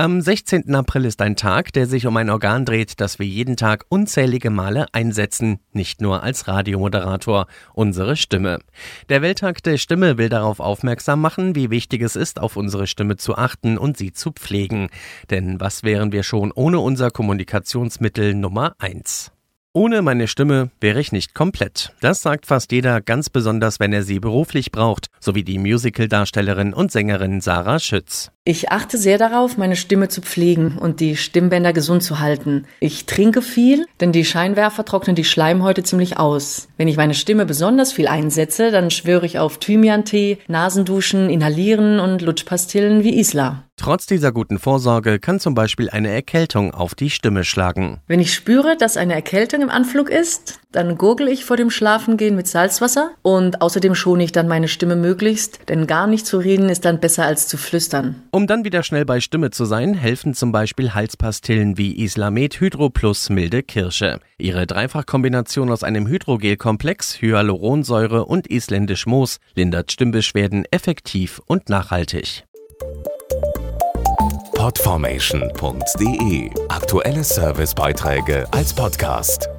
Am 16. April ist ein Tag, der sich um ein Organ dreht, das wir jeden Tag unzählige Male einsetzen, nicht nur als Radiomoderator, unsere Stimme. Der Welttag der Stimme will darauf aufmerksam machen, wie wichtig es ist, auf unsere Stimme zu achten und sie zu pflegen. Denn was wären wir schon ohne unser Kommunikationsmittel Nummer eins? Ohne meine Stimme wäre ich nicht komplett. Das sagt fast jeder, ganz besonders wenn er sie beruflich braucht, so wie die Musicaldarstellerin und Sängerin Sarah Schütz. Ich achte sehr darauf, meine Stimme zu pflegen und die Stimmbänder gesund zu halten. Ich trinke viel, denn die Scheinwerfer trocknen die Schleimhäute ziemlich aus. Wenn ich meine Stimme besonders viel einsetze, dann schwöre ich auf Thymian-Tee, Nasenduschen, Inhalieren und Lutschpastillen wie Isla. Trotz dieser guten Vorsorge kann zum Beispiel eine Erkältung auf die Stimme schlagen. Wenn ich spüre, dass eine Erkältung im Anflug ist, dann gurgel ich vor dem Schlafengehen mit Salzwasser und außerdem schone ich dann meine Stimme möglichst, denn gar nicht zu reden ist dann besser als zu flüstern. Um dann wieder schnell bei Stimme zu sein, helfen zum Beispiel Halspastillen wie Islamet Hydro Plus Milde Kirsche. Ihre Dreifachkombination aus einem Hydrogelkomplex, Hyaluronsäure und isländisch Moos lindert Stimmbeschwerden effektiv und nachhaltig podformation.de. Aktuelle Servicebeiträge als Podcast.